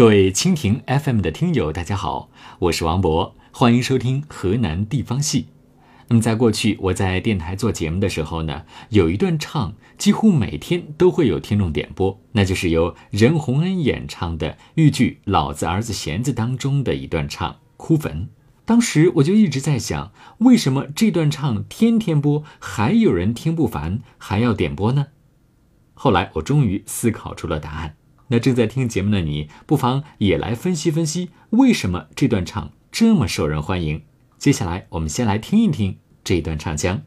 各位蜻蜓 FM 的听友，大家好，我是王博，欢迎收听河南地方戏。那么，在过去我在电台做节目的时候呢，有一段唱几乎每天都会有听众点播，那就是由任洪恩演唱的豫剧《老子儿子弦子》当中的一段唱《哭坟》。当时我就一直在想，为什么这段唱天天播，还有人听不烦，还要点播呢？后来我终于思考出了答案。那正在听节目的你，不妨也来分析分析，为什么这段唱这么受人欢迎？接下来，我们先来听一听这段唱腔。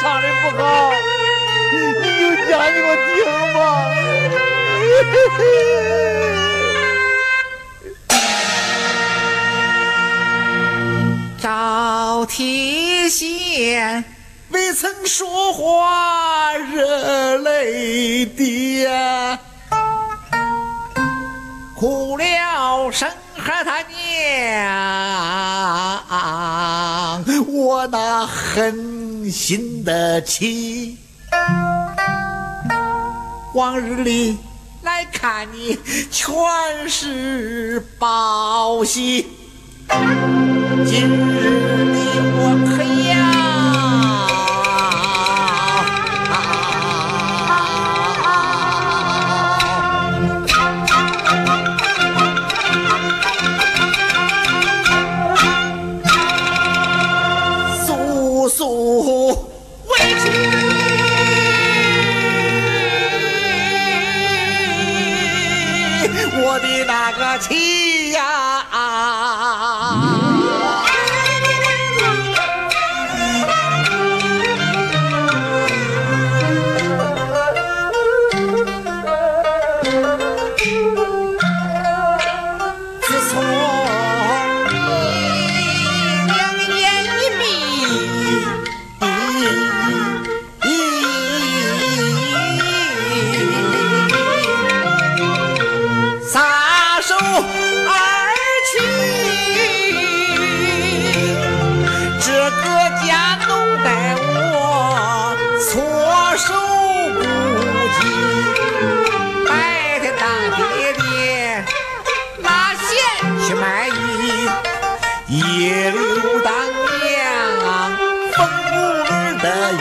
唱的不好你就讲。给我听吧赵铁仙未曾说话热泪滴呀哭了生孩他娘我那恨心的起。往日里来看你，全是报喜。今日气呀！啊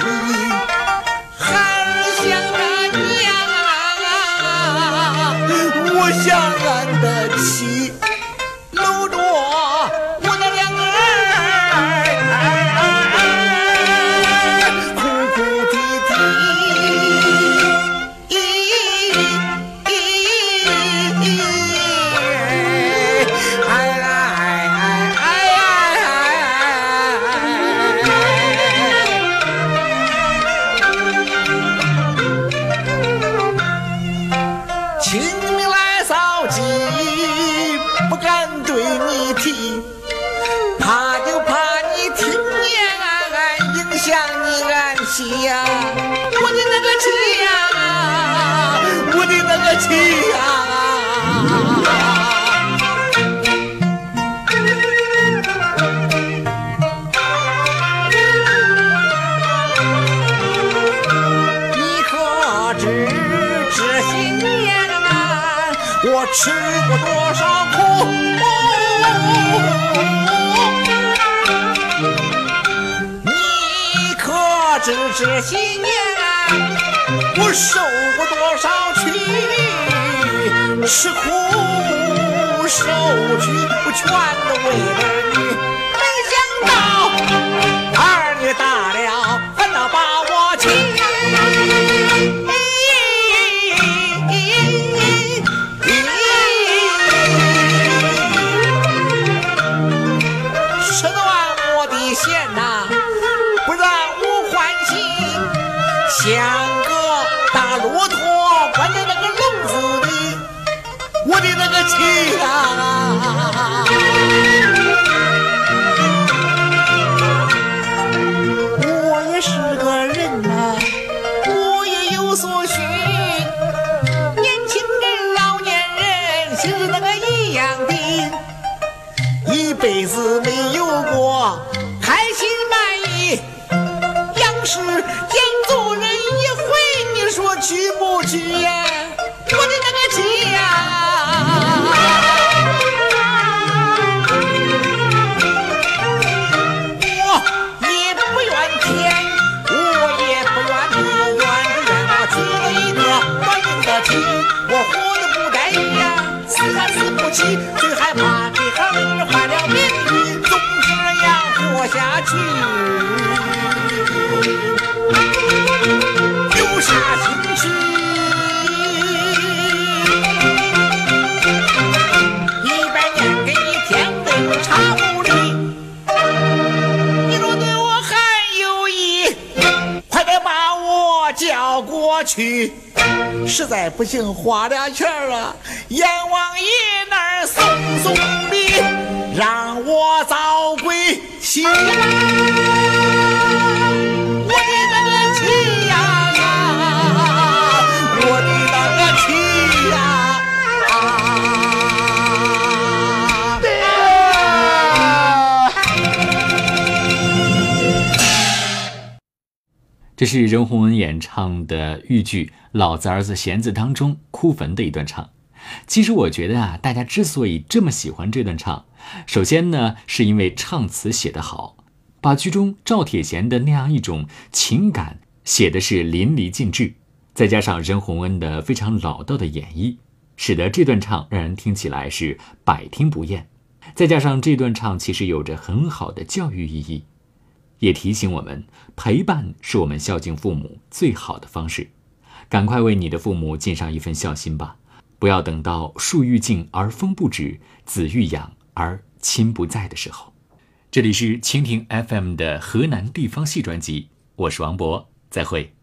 really 吃过多少苦，你可知这些年我受过多少屈？吃苦受屈，我全都为最害怕这行人坏了名誉，总这样活下去，留下兴趣。一百年给你添灯茶壶里，你若对我还有意，快点把我叫过去。实在不行，花俩钱儿啊，阎王爷那儿送送礼，让我早归西这是任洪恩演唱的豫剧。老子儿子弦子当中哭坟的一段唱，其实我觉得啊，大家之所以这么喜欢这段唱，首先呢，是因为唱词写得好，把剧中赵铁贤的那样一种情感写的是淋漓尽致，再加上任洪恩的非常老道的演绎，使得这段唱让人听起来是百听不厌。再加上这段唱其实有着很好的教育意义，也提醒我们陪伴是我们孝敬父母最好的方式。赶快为你的父母尽上一份孝心吧，不要等到树欲静而风不止，子欲养而亲不在的时候。这里是蜻蜓 FM 的河南地方戏专辑，我是王博，再会。